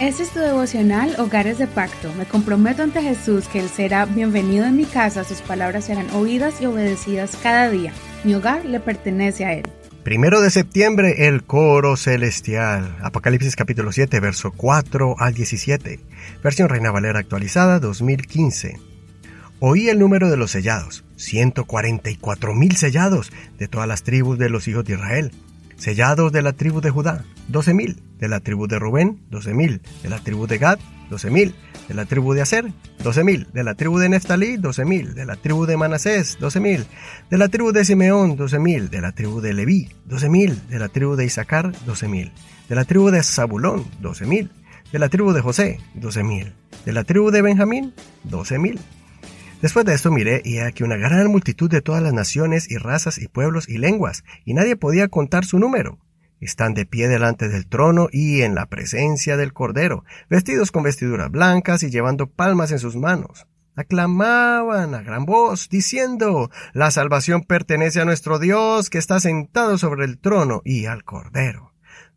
Este es tu devocional Hogares de Pacto. Me comprometo ante Jesús que Él será bienvenido en mi casa, sus palabras serán oídas y obedecidas cada día. Mi hogar le pertenece a Él. Primero de septiembre, el coro celestial. Apocalipsis capítulo 7, verso 4 al 17. Versión Reina Valera actualizada 2015. Oí el número de los sellados, 144 mil sellados de todas las tribus de los hijos de Israel. Sellados de la tribu de Judá, 12.000. De la tribu de Rubén, 12.000. De la tribu de Gad, 12.000. De la tribu de Aser, 12.000. De la tribu de Neftalí, 12.000. De la tribu de Manasés, 12.000. De la tribu de Simeón, 12.000. De la tribu de Leví, 12.000. De la tribu de Isaacar, 12.000. De la tribu de Zabulón, 12.000. De la tribu de José, 12.000. De la tribu de Benjamín, 12.000. Después de esto miré y aquí una gran multitud de todas las naciones y razas y pueblos y lenguas, y nadie podía contar su número. Están de pie delante del trono y en la presencia del Cordero, vestidos con vestiduras blancas y llevando palmas en sus manos. Aclamaban a gran voz, diciendo, La salvación pertenece a nuestro Dios, que está sentado sobre el trono y al Cordero.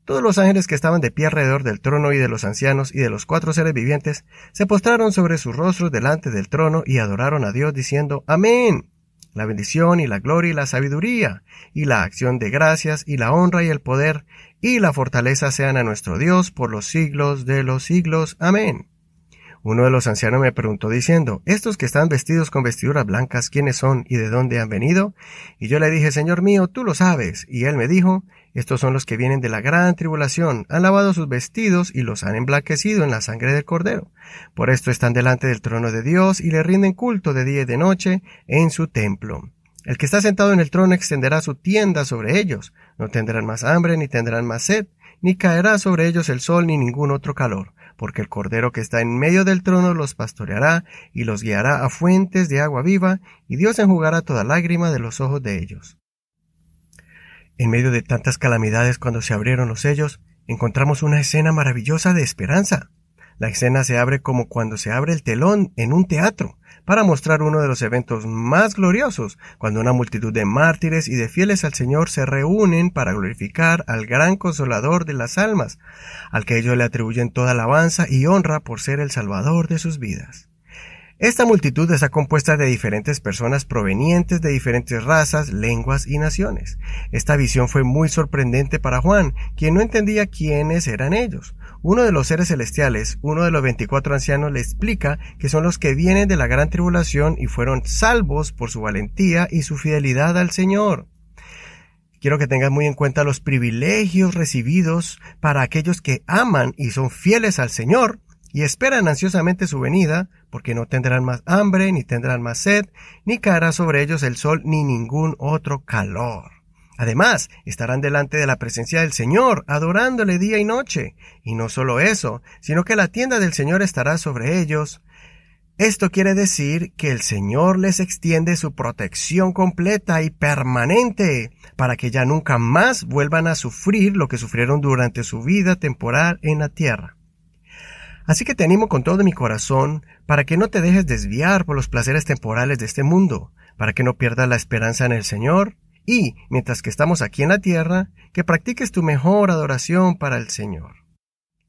Todos los ángeles que estaban de pie alrededor del trono y de los ancianos y de los cuatro seres vivientes se postraron sobre sus rostros delante del trono y adoraron a Dios diciendo Amén. La bendición y la gloria y la sabiduría y la acción de gracias y la honra y el poder y la fortaleza sean a nuestro Dios por los siglos de los siglos. Amén. Uno de los ancianos me preguntó diciendo, ¿estos que están vestidos con vestiduras blancas, quiénes son y de dónde han venido? Y yo le dije, Señor mío, tú lo sabes. Y él me dijo, estos son los que vienen de la gran tribulación, han lavado sus vestidos y los han emblanquecido en la sangre del Cordero. Por esto están delante del trono de Dios y le rinden culto de día y de noche en su templo. El que está sentado en el trono extenderá su tienda sobre ellos. No tendrán más hambre ni tendrán más sed, ni caerá sobre ellos el sol ni ningún otro calor porque el Cordero que está en medio del trono los pastoreará y los guiará a fuentes de agua viva, y Dios enjugará toda lágrima de los ojos de ellos. En medio de tantas calamidades cuando se abrieron los sellos, encontramos una escena maravillosa de esperanza. La escena se abre como cuando se abre el telón en un teatro, para mostrar uno de los eventos más gloriosos, cuando una multitud de mártires y de fieles al Señor se reúnen para glorificar al gran consolador de las almas, al que ellos le atribuyen toda alabanza y honra por ser el Salvador de sus vidas. Esta multitud está compuesta de diferentes personas provenientes de diferentes razas, lenguas y naciones. Esta visión fue muy sorprendente para Juan, quien no entendía quiénes eran ellos. Uno de los seres celestiales, uno de los veinticuatro ancianos, le explica que son los que vienen de la gran tribulación y fueron salvos por su valentía y su fidelidad al Señor. Quiero que tengas muy en cuenta los privilegios recibidos para aquellos que aman y son fieles al Señor y esperan ansiosamente su venida, porque no tendrán más hambre, ni tendrán más sed, ni caerá sobre ellos el sol, ni ningún otro calor. Además, estarán delante de la presencia del Señor, adorándole día y noche. Y no solo eso, sino que la tienda del Señor estará sobre ellos. Esto quiere decir que el Señor les extiende su protección completa y permanente, para que ya nunca más vuelvan a sufrir lo que sufrieron durante su vida temporal en la tierra. Así que te animo con todo mi corazón para que no te dejes desviar por los placeres temporales de este mundo, para que no pierdas la esperanza en el Señor y, mientras que estamos aquí en la tierra, que practiques tu mejor adoración para el Señor.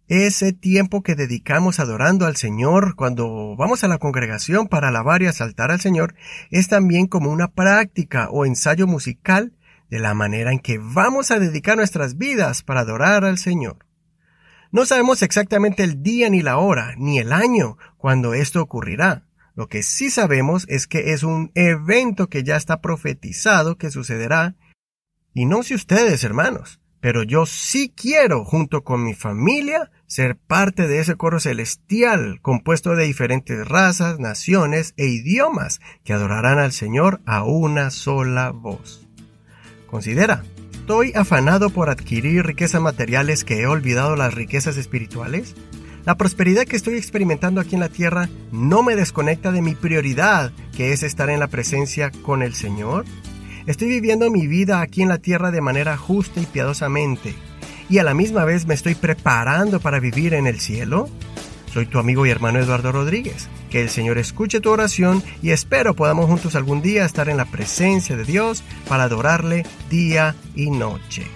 Ese tiempo que dedicamos adorando al Señor cuando vamos a la congregación para alabar y asaltar al Señor es también como una práctica o ensayo musical de la manera en que vamos a dedicar nuestras vidas para adorar al Señor. No sabemos exactamente el día ni la hora, ni el año cuando esto ocurrirá. Lo que sí sabemos es que es un evento que ya está profetizado que sucederá. Y no sé ustedes, hermanos, pero yo sí quiero, junto con mi familia, ser parte de ese coro celestial compuesto de diferentes razas, naciones e idiomas que adorarán al Señor a una sola voz. Considera, ¿Estoy afanado por adquirir riquezas materiales que he olvidado las riquezas espirituales? La prosperidad que estoy experimentando aquí en la tierra no me desconecta de mi prioridad, que es estar en la presencia con el Señor. Estoy viviendo mi vida aquí en la tierra de manera justa y piadosamente, y a la misma vez me estoy preparando para vivir en el cielo. Soy tu amigo y hermano Eduardo Rodríguez. Que el Señor escuche tu oración y espero podamos juntos algún día estar en la presencia de Dios para adorarle día y noche.